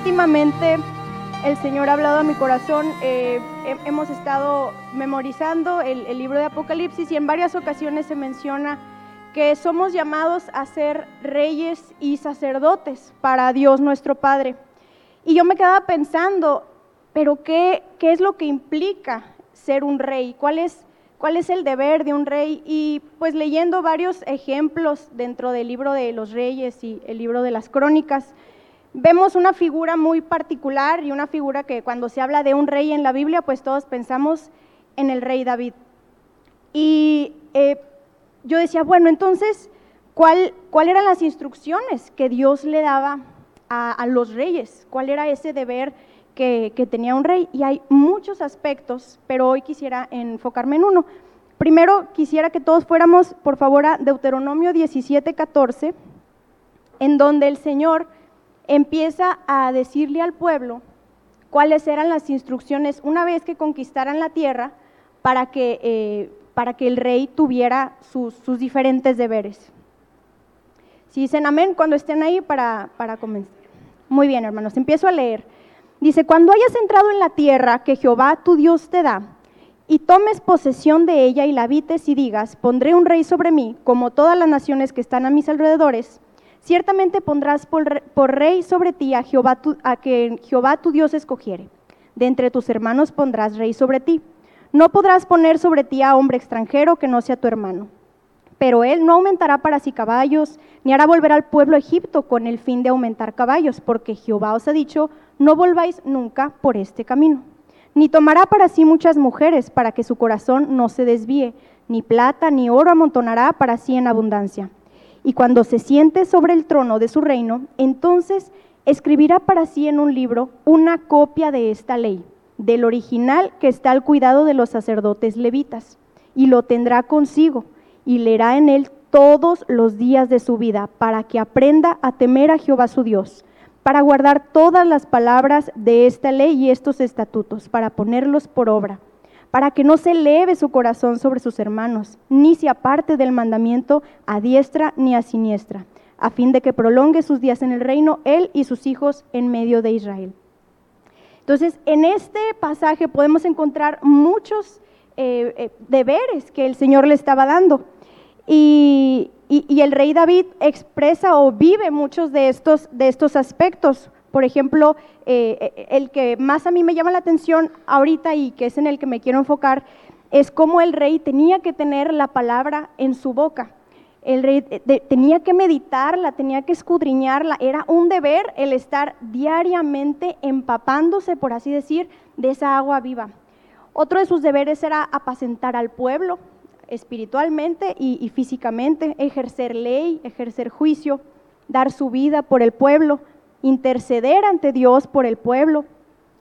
últimamente el Señor ha hablado a mi corazón. Eh, hemos estado memorizando el, el, libro de Apocalipsis y en varias ocasiones se menciona que somos llamados a ser reyes y sacerdotes para Dios nuestro Padre. Y yo me quedaba pensando, pero ¿qué, qué es lo que implica ser un rey? ¿Cuál es, ¿Cuál es el deber de un rey? Y pues leyendo varios ejemplos dentro del libro de los reyes y el libro de las crónicas, vemos una figura muy particular y una figura que cuando se habla de un rey en la Biblia, pues todos pensamos en el rey David. Y eh, yo decía, bueno, entonces, ¿cuál, ¿cuál, eran las instrucciones que Dios le daba a, los reyes? ¿Cuál era ese deber que, que, tenía un rey? Y hay muchos aspectos, pero hoy quisiera enfocarme en uno. Primero, quisiera que todos fuéramos, por favor, a Deuteronomio 17, 14, en donde el Señor empieza a decirle al pueblo cuáles eran las instrucciones una vez que conquistaran la tierra para que, eh, para que el rey tuviera sus, diferentes deberes. Si dicen amén cuando estén ahí para, para comenzar. Muy bien, hermanos, empiezo a leer. Dice, cuando hayas entrado en la tierra que Jehová tu Dios te da, y tomes posesión de ella y la habites y digas, pondré un rey sobre mí, como todas las naciones que están a mis alrededores, Ciertamente pondrás por, rey sobre ti a Jehová tu, a que Jehová tu Dios escogiere. De entre tus hermanos pondrás rey sobre ti. No podrás poner sobre ti a hombre extranjero que no sea tu hermano. Pero él no aumentará para sí caballos, ni hará volver al pueblo Egipto con el fin de aumentar caballos, porque Jehová os ha dicho, no volváis nunca por este camino. Ni tomará para sí muchas mujeres, para que su corazón no se desvíe, ni plata ni oro amontonará para sí en abundancia y cuando se siente sobre el trono de su reino, entonces escribirá para sí en un libro una copia de esta ley, del original que está al cuidado de los sacerdotes levitas, y lo tendrá consigo, y leerá en él todos los días de su vida, para que aprenda a temer a Jehová su Dios, para guardar todas las palabras de esta ley y estos estatutos, para ponerlos por obra para que no se eleve su corazón sobre sus hermanos, ni se aparte del mandamiento a diestra ni a siniestra, a fin de que prolongue sus días en el reino, él y sus hijos en medio de Israel. Entonces, en este pasaje podemos encontrar muchos eh, eh, deberes que el Señor le estaba dando. Y, y, el rey David expresa o vive muchos de estos, de estos aspectos. Por ejemplo, eh, eh, el que más a mí me llama la atención ahorita y que es en el que me quiero enfocar, es cómo el rey tenía que tener la palabra en su boca. El rey eh, tenía que meditarla, tenía que escudriñarla. Era un deber el estar diariamente empapándose, por así decir, de esa agua viva. Otro de sus deberes era apacentar al pueblo espiritualmente y físicamente, ejercer ley, ejercer juicio, dar su vida por el pueblo interceder ante Dios por el pueblo,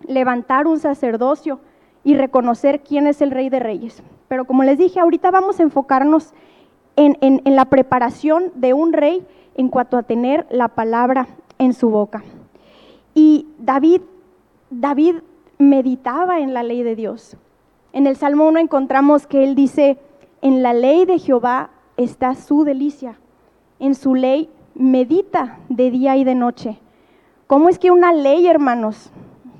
levantar un sacerdocio y reconocer quién es el rey de reyes. Pero como les dije, ahorita vamos a enfocarnos en, la preparación de un rey en cuanto a tener la palabra en su boca. Y David, David meditaba en la ley de Dios. En el Salmo 1 encontramos que él dice, en la ley de Jehová está su delicia, en su ley medita de día y de noche. ¿Cómo es que una ley, hermanos,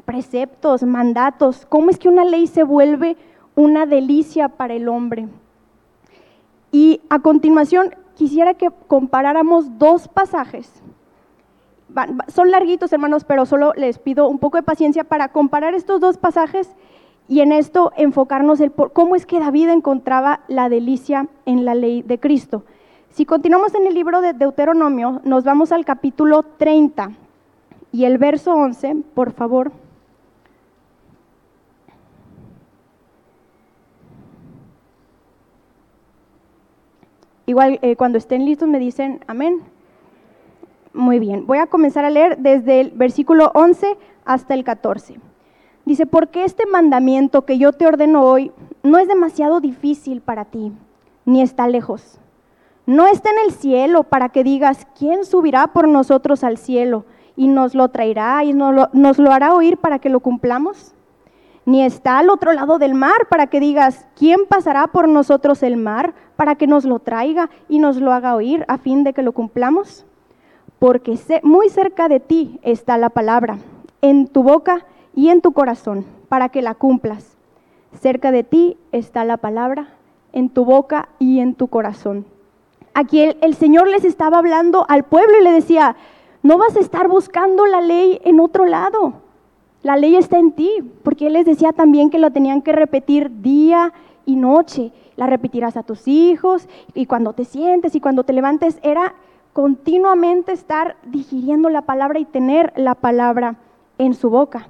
preceptos, mandatos, cómo es que una ley se vuelve una delicia para el hombre? Y a continuación quisiera que comparáramos dos pasajes. Son larguitos, hermanos, pero solo les pido un poco de paciencia para comparar estos dos pasajes y en esto enfocarnos en cómo es que David encontraba la delicia en la ley de Cristo. Si continuamos en el libro de Deuteronomio, nos vamos al capítulo 30, y el verso 11, por favor. Igual eh, cuando estén listos me dicen amén. Muy bien, voy a comenzar a leer desde el versículo 11 hasta el 14. Dice, porque este mandamiento que yo te ordeno hoy no es demasiado difícil para ti, ni está lejos. No está en el cielo para que digas, ¿quién subirá por nosotros al cielo? Y nos lo traerá y nos lo, hará oír para que lo cumplamos. Ni está al otro lado del mar para que digas, ¿quién pasará por nosotros el mar para que nos lo traiga y nos lo haga oír a fin de que lo cumplamos? Porque muy cerca de ti está la palabra, en tu boca y en tu corazón, para que la cumplas. Cerca de ti está la palabra, en tu boca y en tu corazón. Aquí el, Señor les estaba hablando al pueblo y le decía, no vas a estar buscando la ley en otro lado. La ley está en ti, porque Él les decía también que lo tenían que repetir día y noche. La repetirás a tus hijos y cuando te sientes y cuando te levantes. Era continuamente estar digiriendo la palabra y tener la palabra en su boca.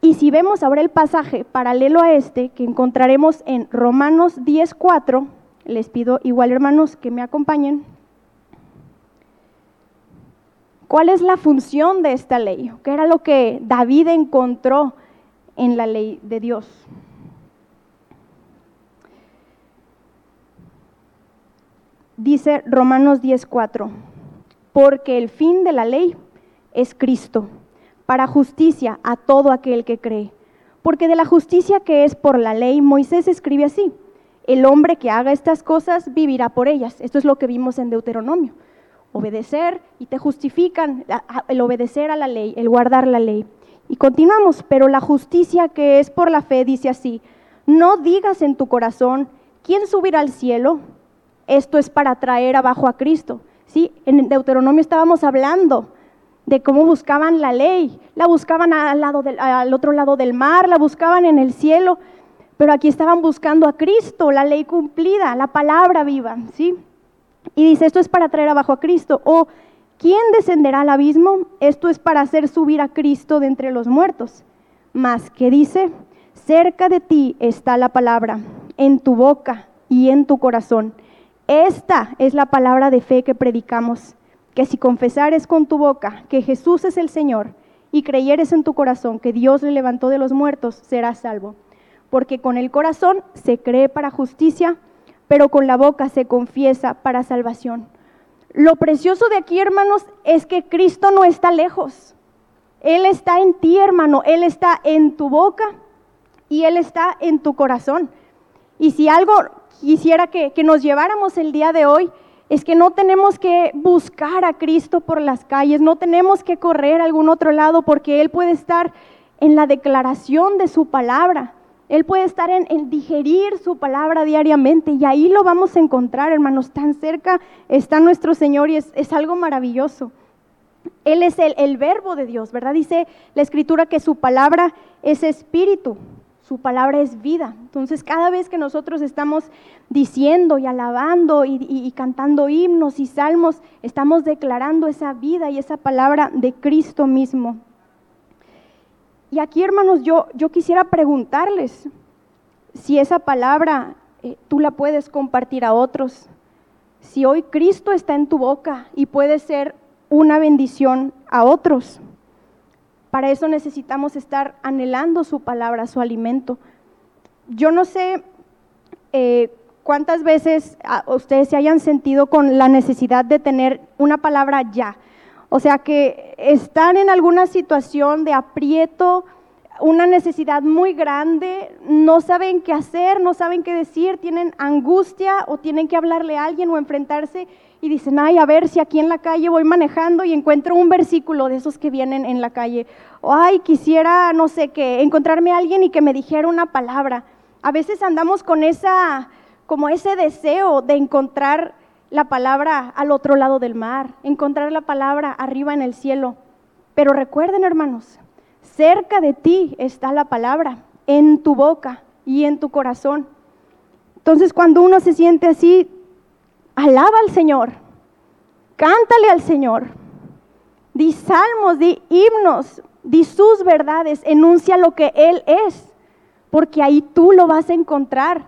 Y si vemos ahora el pasaje paralelo a este que encontraremos en Romanos 10:4, les pido igual hermanos que me acompañen. ¿Cuál es la función de esta ley? ¿Qué era lo que David encontró en la ley de Dios? Dice Romanos 10:4, porque el fin de la ley es Cristo para justicia a todo aquel que cree. Porque de la justicia que es por la ley, Moisés escribe así, el hombre que haga estas cosas vivirá por ellas. Esto es lo que vimos en Deuteronomio. Obedecer y te justifican el obedecer a la ley, el guardar la ley. Y continuamos, pero la justicia que es por la fe dice así, no digas en tu corazón, ¿quién subirá al cielo? Esto es para traer abajo a Cristo. ¿Sí? En Deuteronomio estábamos hablando de cómo buscaban la ley. La buscaban al, lado al otro lado del mar, la buscaban en el cielo, pero aquí estaban buscando a Cristo, la ley cumplida, la palabra viva, ¿sí? Y dice, esto es para traer abajo a Cristo. O, ¿quién descenderá al abismo? Esto es para hacer subir a Cristo de entre los muertos. Más que dice, cerca de ti está la palabra, en tu boca y en tu corazón. Esta es la palabra de fe que predicamos que si confesares con tu boca que Jesús es el Señor y creyeres en tu corazón que Dios le levantó de los muertos, serás salvo. Porque con el corazón se cree para justicia, pero con la boca se confiesa para salvación. Lo precioso de aquí, hermanos, es que Cristo no está lejos. Él está en ti, hermano. Él está en tu boca y Él está en tu corazón. Y si algo quisiera que, que nos lleváramos el día de hoy, es que no tenemos que buscar a Cristo por las calles, no tenemos que correr a algún otro lado porque Él puede estar en la declaración de su palabra. Él puede estar en, digerir su palabra diariamente y ahí lo vamos a encontrar, hermanos. Tan cerca está nuestro Señor y es, algo maravilloso. Él es el, verbo de Dios, ¿verdad? Dice la escritura que su palabra es espíritu su palabra es vida. Entonces, cada vez que nosotros estamos diciendo y alabando y, cantando himnos y salmos, estamos declarando esa vida y esa palabra de Cristo mismo. Y aquí, hermanos, yo, yo quisiera preguntarles si esa palabra eh, tú la puedes compartir a otros. Si hoy Cristo está en tu boca y puede ser una bendición a otros. Para eso necesitamos estar anhelando su palabra, su alimento. Yo no sé eh, cuántas veces ah, ustedes se hayan sentido con la necesidad de tener una palabra ya. O sea, que están en alguna situación de aprieto, una necesidad muy grande, no saben qué hacer, no saben qué decir, tienen angustia o tienen que hablarle a alguien o enfrentarse y dicen, ay, a ver si aquí en la calle voy manejando y encuentro un versículo de esos que vienen en la calle. O, ay, quisiera, no sé qué, encontrarme a alguien y que me dijera una palabra. A veces andamos con esa, como ese deseo de encontrar la palabra al otro lado del mar, encontrar la palabra arriba en el cielo. Pero recuerden, hermanos, cerca de ti está la palabra, en tu boca y en tu corazón. Entonces, cuando uno se siente así, alaba al Señor, cántale al Señor, di salmos, di himnos, di sus verdades, enuncia lo que Él es, porque ahí tú lo vas a encontrar.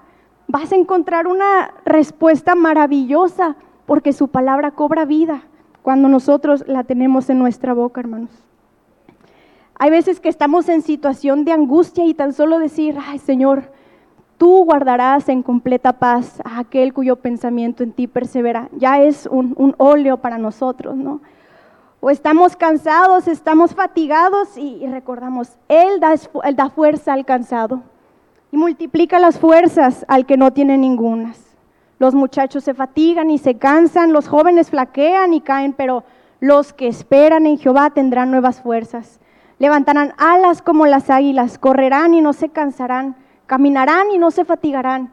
Vas a encontrar una respuesta maravillosa, porque su palabra cobra vida cuando nosotros la tenemos en nuestra boca, hermanos. Hay veces que estamos en situación de angustia y tan solo decir, ay Señor, Tú guardarás en completa paz a aquel cuyo pensamiento en ti persevera. Ya es un, óleo para nosotros, ¿no? O estamos cansados, estamos fatigados y, recordamos, él da, él da fuerza al cansado y multiplica las fuerzas al que no tiene ningunas. Los muchachos se fatigan y se cansan, los jóvenes flaquean y caen, pero los que esperan en Jehová tendrán nuevas fuerzas Levantarán alas como las águilas, correrán y no se cansarán, caminarán y no se fatigarán.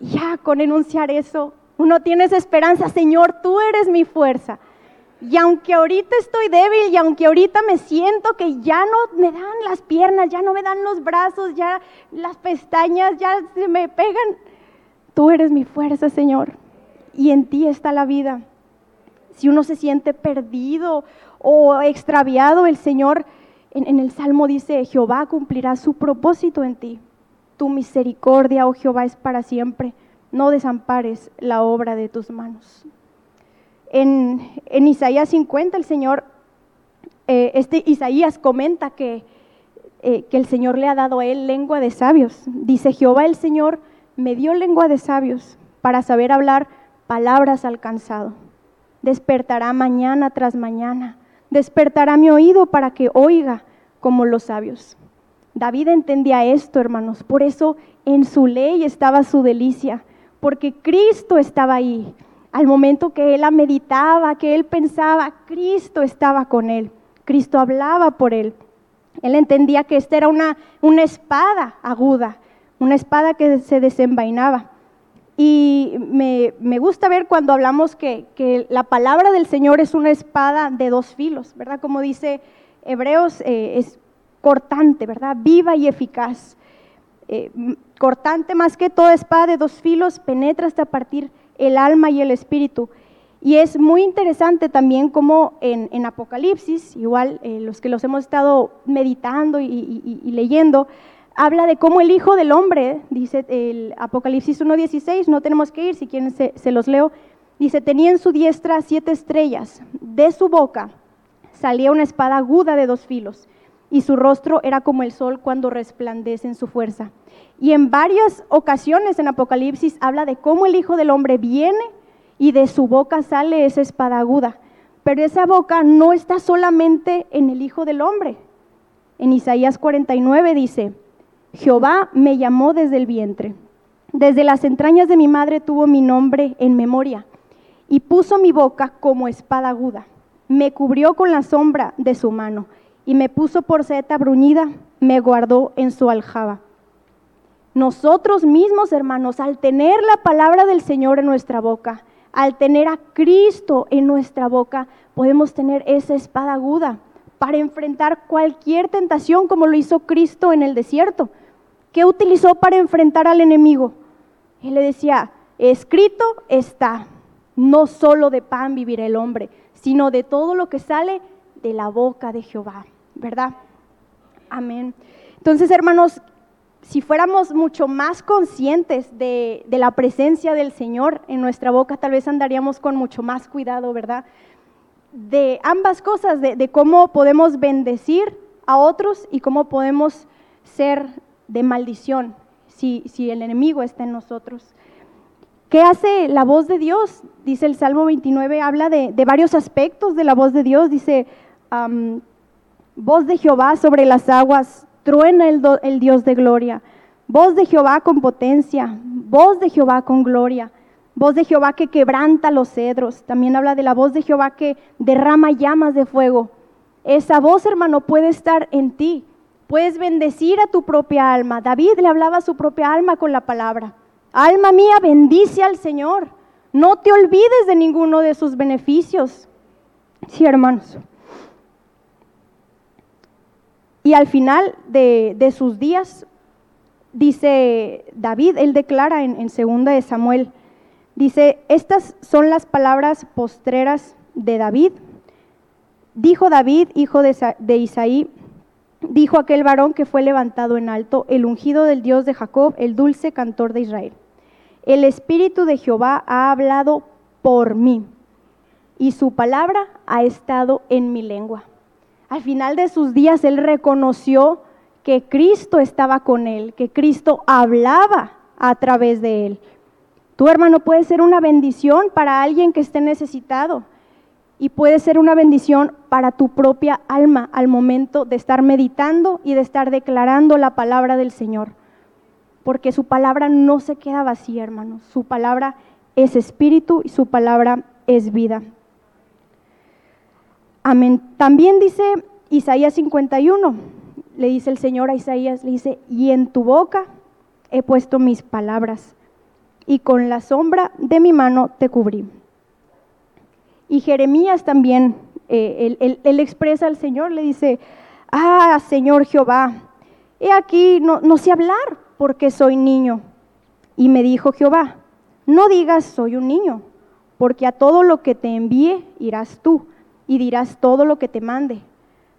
Ya con enunciar eso, uno tiene esperanza, Señor, tú eres mi fuerza. Y aunque ahorita estoy débil y aunque ahorita me siento que ya no me dan las piernas, ya no me dan los brazos, ya las pestañas ya se me pegan, tú eres mi fuerza, Señor. Y en ti está la vida. Si uno se siente perdido o extraviado, el Señor en, el Salmo dice, Jehová cumplirá su propósito en ti. Tu misericordia, oh Jehová, es para siempre. No desampares la obra de tus manos. En, Isaías 50 el Señor, eh, este Isaías comenta que, eh, que el Señor le ha dado a él lengua de sabios. Dice, Jehová el Señor me dio lengua de sabios para saber hablar palabras alcanzado. Despertará mañana tras mañana despertará mi oído para que oiga como los sabios. David entendía esto, hermanos, por eso en su ley estaba su delicia, porque Cristo estaba ahí. Al momento que él la meditaba, que él pensaba, Cristo estaba con él, Cristo hablaba por él. Él entendía que esta era una, una espada aguda, una espada que se desenvainaba. Y me, gusta ver cuando hablamos que, la palabra del Señor es una espada de dos filos, ¿verdad? Como dice Hebreos, eh, es cortante, ¿verdad? Viva y eficaz. Eh, cortante más que toda espada de dos filos, penetra hasta partir el alma y el espíritu. Y es muy interesante también como en, Apocalipsis, igual eh, los que los hemos estado meditando y leyendo, habla de cómo el Hijo del Hombre, dice el Apocalipsis 1.16, no tenemos que ir, si quieren se, se, los leo, dice, tenía en su diestra siete estrellas, de su boca salía una espada aguda de dos filos, y su rostro era como el sol cuando resplandece en su fuerza. Y en varias ocasiones en Apocalipsis habla de cómo el Hijo del Hombre viene y de su boca sale esa espada aguda. Pero esa boca no está solamente en el Hijo del Hombre. En Isaías 49 dice, Jehová me llamó desde el vientre. Desde las entrañas de mi madre tuvo mi nombre en memoria y puso mi boca como espada aguda. Me cubrió con la sombra de su mano y me puso por seta bruñida, me guardó en su aljaba. Nosotros mismos, hermanos, al tener la palabra del Señor en nuestra boca, al tener a Cristo en nuestra boca, podemos tener esa espada aguda para enfrentar cualquier tentación como lo hizo Cristo en el desierto. ¿Qué utilizó para enfrentar al enemigo? Él le decía, escrito está, no solo de pan vivirá el hombre, sino de todo lo que sale de la boca de Jehová, ¿verdad? Amén. Entonces, hermanos, si fuéramos mucho más conscientes de, la presencia del Señor en nuestra boca, tal vez andaríamos con mucho más cuidado, ¿verdad? De ambas cosas, de, de cómo podemos bendecir a otros y cómo podemos ser de maldición si, si el enemigo está en nosotros. ¿Qué hace la voz de Dios? Dice el Salmo 29, habla de, varios aspectos de la voz de Dios. Dice, voz de Jehová sobre las aguas, truena el, Dios de gloria. Voz de Jehová con potencia, voz de Jehová con gloria. Voz de Jehová que quebranta los cedros. También habla de la voz de Jehová que derrama llamas de fuego. Esa voz, hermano, puede estar en ti. Puedes bendecir a tu propia alma. David le hablaba a su propia alma con la palabra. Alma mía, bendice al Señor. No te olvides de ninguno de sus beneficios. Sí, hermanos. Y al final de, sus días, dice David, él declara en, en segunda de Samuel, dice, estas son las palabras postreras de David. Dijo David, hijo de, de Isaí, dijo aquel varón que fue levantado en alto, el ungido del Dios de Jacob, el dulce cantor de Israel. El Espíritu de Jehová ha hablado por mí y su palabra ha estado en mi lengua. Al final de sus días él reconoció que Cristo estaba con él, que Cristo hablaba a través de él. Tu hermano puede ser una bendición para alguien que esté necesitado y puede ser una bendición para tu propia alma al momento de estar meditando y de estar declarando la palabra del Señor. Porque su palabra no se queda vacía, hermanos. Su palabra es espíritu y su palabra es vida. Amén. También dice Isaías 51, le dice el Señor a Isaías, le dice, y en tu boca he puesto mis palabras, y con la sombra de mi mano te cubrí. Y Jeremías también, eh, él, expresa al Señor, le dice, ah, Señor Jehová, he aquí, no, no sé hablar porque soy niño. Y me dijo Jehová, no digas soy un niño, porque a todo lo que te envíe irás tú y dirás todo lo que te mande.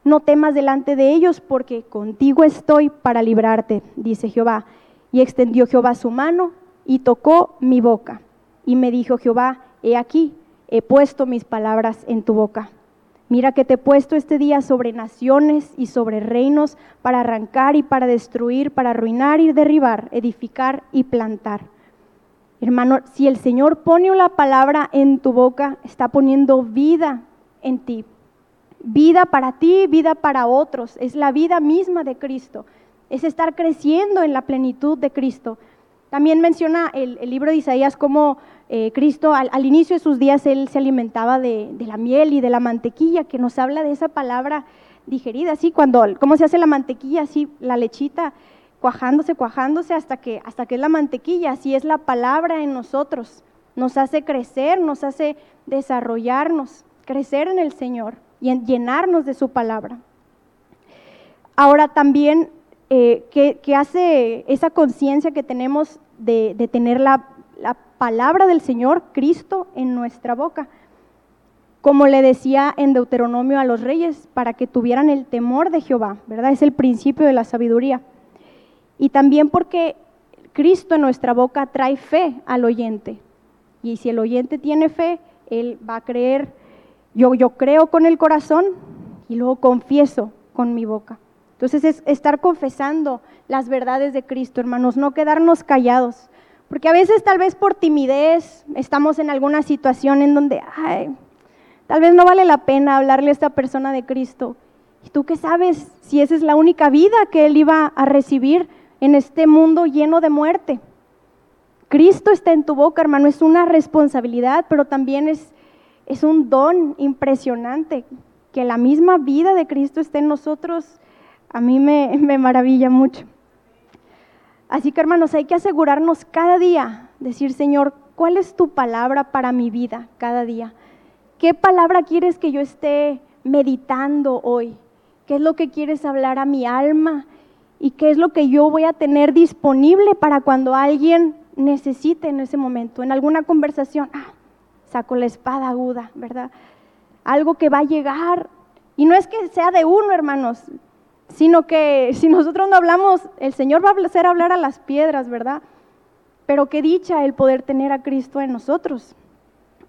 No temas delante de ellos, porque contigo estoy para librarte, dice Jehová. Y extendió Jehová su mano y tocó mi boca. Y me dijo Jehová, he aquí, he puesto mis palabras en tu boca. Mira que te he puesto este día sobre naciones y sobre reinos para arrancar y para destruir, para arruinar y derribar, edificar y plantar. Hermano, si el Señor pone la palabra en tu boca, está poniendo vida en ti. Vida para ti, vida para otros. Es la vida misma de Cristo. Es estar creciendo en la plenitud de Cristo. También menciona el, libro de Isaías cómo eh, Cristo al, inicio de sus días él se alimentaba de, la miel y de la mantequilla, que nos habla de esa palabra digerida, así cuando, cómo se hace la mantequilla, así la lechita cuajándose, cuajándose hasta que, hasta que es la mantequilla, así es la palabra en nosotros, nos hace crecer, nos hace desarrollarnos, crecer en el Señor y en llenarnos de su palabra. Ahora también, eh, ¿qué, hace esa conciencia que tenemos de, tener la, palabra del Señor, Cristo, en nuestra boca. Como le decía en Deuteronomio a los reyes, para que tuvieran el temor de Jehová, ¿verdad? Es el principio de la sabiduría. Y también porque Cristo en nuestra boca trae fe al oyente. Y si el oyente tiene fe, él va a creer, yo, yo creo con el corazón y luego confieso con mi boca. Entonces es estar confesando las verdades de Cristo, hermanos, no quedarnos callados. Porque a veces tal vez por timidez estamos en alguna situación en donde, ay, tal vez no vale la pena hablarle a esta persona de Cristo. ¿Y tú qué sabes si esa es la única vida que él iba a recibir en este mundo lleno de muerte? Cristo está en tu boca, hermano, es una responsabilidad, pero también es, es un don impresionante que la misma vida de Cristo esté en nosotros a mí me, maravilla mucho. Así que hermanos, hay que asegurarnos cada día, decir, Señor, ¿cuál es tu palabra para mi vida cada día? ¿Qué palabra quieres que yo esté meditando hoy? ¿Qué es lo que quieres hablar a mi alma? ¿Y qué es lo que yo voy a tener disponible para cuando alguien necesite en ese momento? En alguna conversación, ah, saco la espada aguda, ¿verdad? Algo que va a llegar. Y no es que sea de uno, hermanos, sino que si nosotros no hablamos, el Señor va a hacer hablar a las piedras, ¿verdad? Pero qué dicha el poder tener a Cristo en nosotros,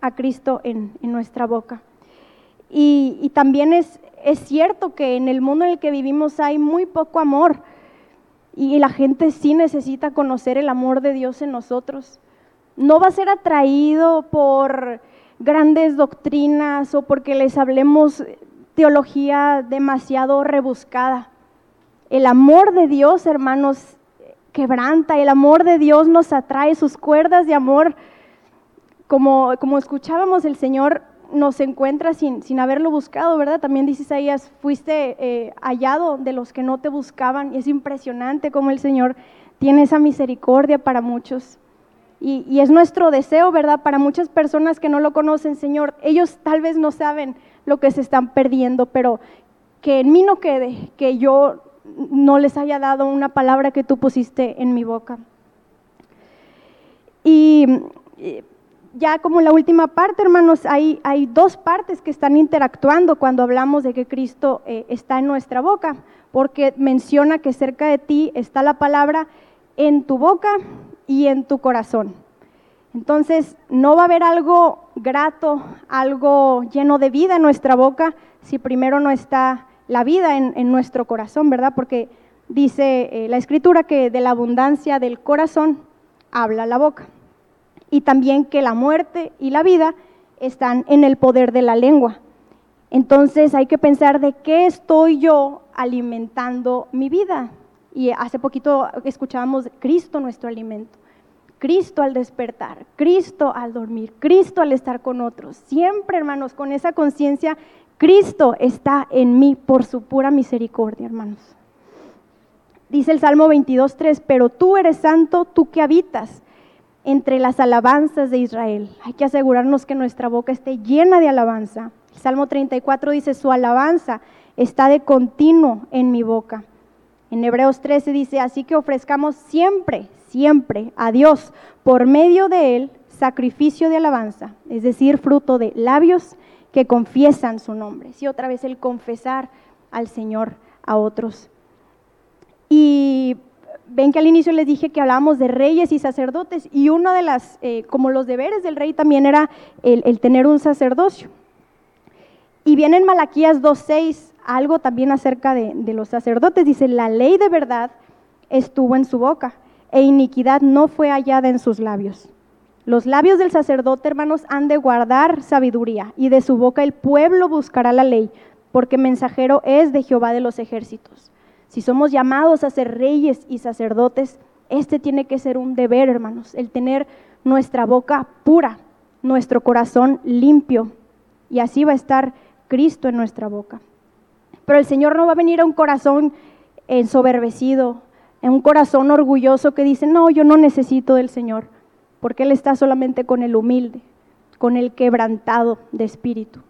a Cristo en, nuestra boca. Y, también es, es cierto que en el mundo en el que vivimos hay muy poco amor y la gente sí necesita conocer el amor de Dios en nosotros. No va a ser atraído por grandes doctrinas o porque les hablemos teología demasiado rebuscada. El amor de Dios, hermanos, quebranta, el amor de Dios nos atrae, sus cuerdas de amor, como, como escuchábamos, el Señor nos encuentra sin, sin haberlo buscado, ¿verdad? También dice Isaías, fuiste eh, hallado de los que no te buscaban, y es impresionante cómo el Señor tiene esa misericordia para muchos. Y, es nuestro deseo, ¿verdad? Para muchas personas que no lo conocen, Señor, ellos tal vez no saben lo que se están perdiendo, pero que en mí no quede, que yo no les haya dado una palabra que tú pusiste en mi boca. Y ya como la última parte, hermanos, hay, hay dos partes que están interactuando cuando hablamos de que Cristo eh, está en nuestra boca, porque menciona que cerca de ti está la palabra en tu boca y en tu corazón. Entonces, no va a haber algo grato, algo lleno de vida en nuestra boca si primero no está la vida en, nuestro corazón, ¿verdad? Porque dice eh, la escritura que de la abundancia del corazón habla la boca. Y también que la muerte y la vida están en el poder de la lengua. Entonces hay que pensar de qué estoy yo alimentando mi vida. Y hace poquito escuchábamos Cristo nuestro alimento. Cristo al despertar, Cristo al dormir, Cristo al estar con otros. Siempre, hermanos, con esa conciencia Cristo está en mí por su pura misericordia, hermanos. Dice el Salmo 22.3, pero tú eres santo, tú que habitas entre las alabanzas de Israel. Hay que asegurarnos que nuestra boca esté llena de alabanza. El Salmo 34 dice, su alabanza está de continuo en mi boca. En Hebreos 13 dice, así que ofrezcamos siempre, siempre a Dios por medio de él sacrificio de alabanza, es decir, fruto de labios que confiesan su nombre. Sí, otra vez el confesar al Señor a otros. Y ven que al inicio les dije que hablábamos de reyes y sacerdotes y uno de las, eh, como los deberes del rey también era el, tener un sacerdocio. Y viene en Malaquías 2.6 algo también acerca de, los sacerdotes. Dice, la ley de verdad estuvo en su boca e iniquidad no fue hallada en sus labios. Los labios del sacerdote, hermanos, han de guardar sabiduría y de su boca el pueblo buscará la ley, porque mensajero es de Jehová de los ejércitos. Si somos llamados a ser reyes y sacerdotes, este tiene que ser un deber, hermanos, el tener nuestra boca pura, nuestro corazón limpio, y así va a estar Cristo en nuestra boca. Pero el Señor no va a venir a un corazón ensoberbecido, en un corazón orgulloso que dice, no, yo no necesito del Señor, porque Él está solamente con el humilde, con el quebrantado de espíritu.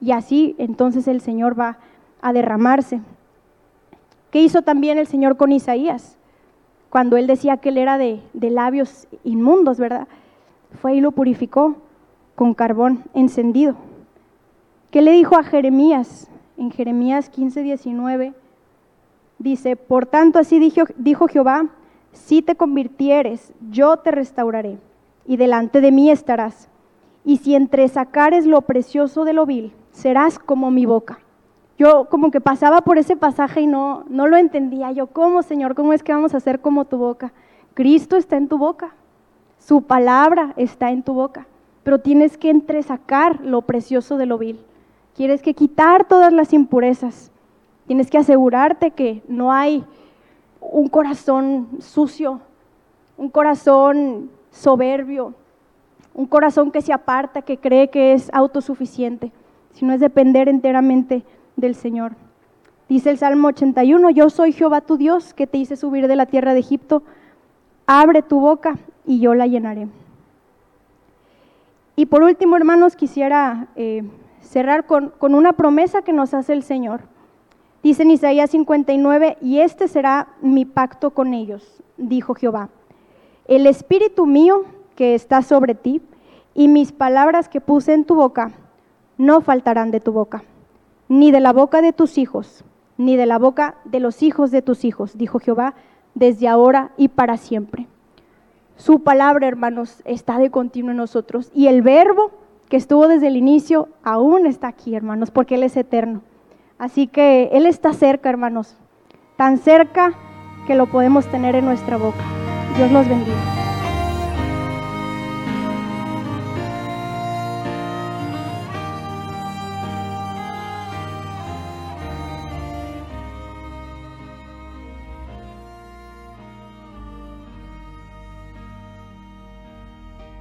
Y así entonces el Señor va a derramarse. ¿Qué hizo también el Señor con Isaías? Cuando él decía que él era de, de labios inmundos, ¿verdad? Fue y lo purificó con carbón encendido. ¿Qué le dijo a Jeremías? En Jeremías 15, 19 dice, por tanto así dijo, Jehová, si te convirtieres, yo te restauraré, y delante de mí estarás. Y si entre sacares lo precioso de lo vil, serás como mi boca yo como que pasaba por ese pasaje y no, no lo entendía. Yo, ¿cómo, Señor? ¿Cómo es que vamos a hacer como tu boca? Cristo está en tu boca, su palabra está en tu boca, pero tienes que entresacar lo precioso de lo vil. Quieres que quitar todas las impurezas. Tienes que asegurarte que no hay un corazón sucio, un corazón soberbio, un corazón que se aparta, que cree que es autosuficiente, sino es depender enteramente del Señor. Dice el Salmo 81, yo soy Jehová tu Dios que te hice subir de la tierra de Egipto, abre tu boca y yo la llenaré. Y por último, hermanos, quisiera eh, cerrar con, una promesa que nos hace el Señor. Dice en Isaías 59, y este será mi pacto con ellos, dijo Jehová. El espíritu mío que está sobre ti y mis palabras que puse en tu boca no faltarán de tu boca ni de la boca de tus hijos, ni de la boca de los hijos de tus hijos, dijo Jehová, desde ahora y para siempre. Su palabra, hermanos, está de continuo en nosotros. Y el verbo que estuvo desde el inicio aún está aquí, hermanos, porque Él es eterno. Así que Él está cerca, hermanos, tan cerca que lo podemos tener en nuestra boca. Dios los bendiga.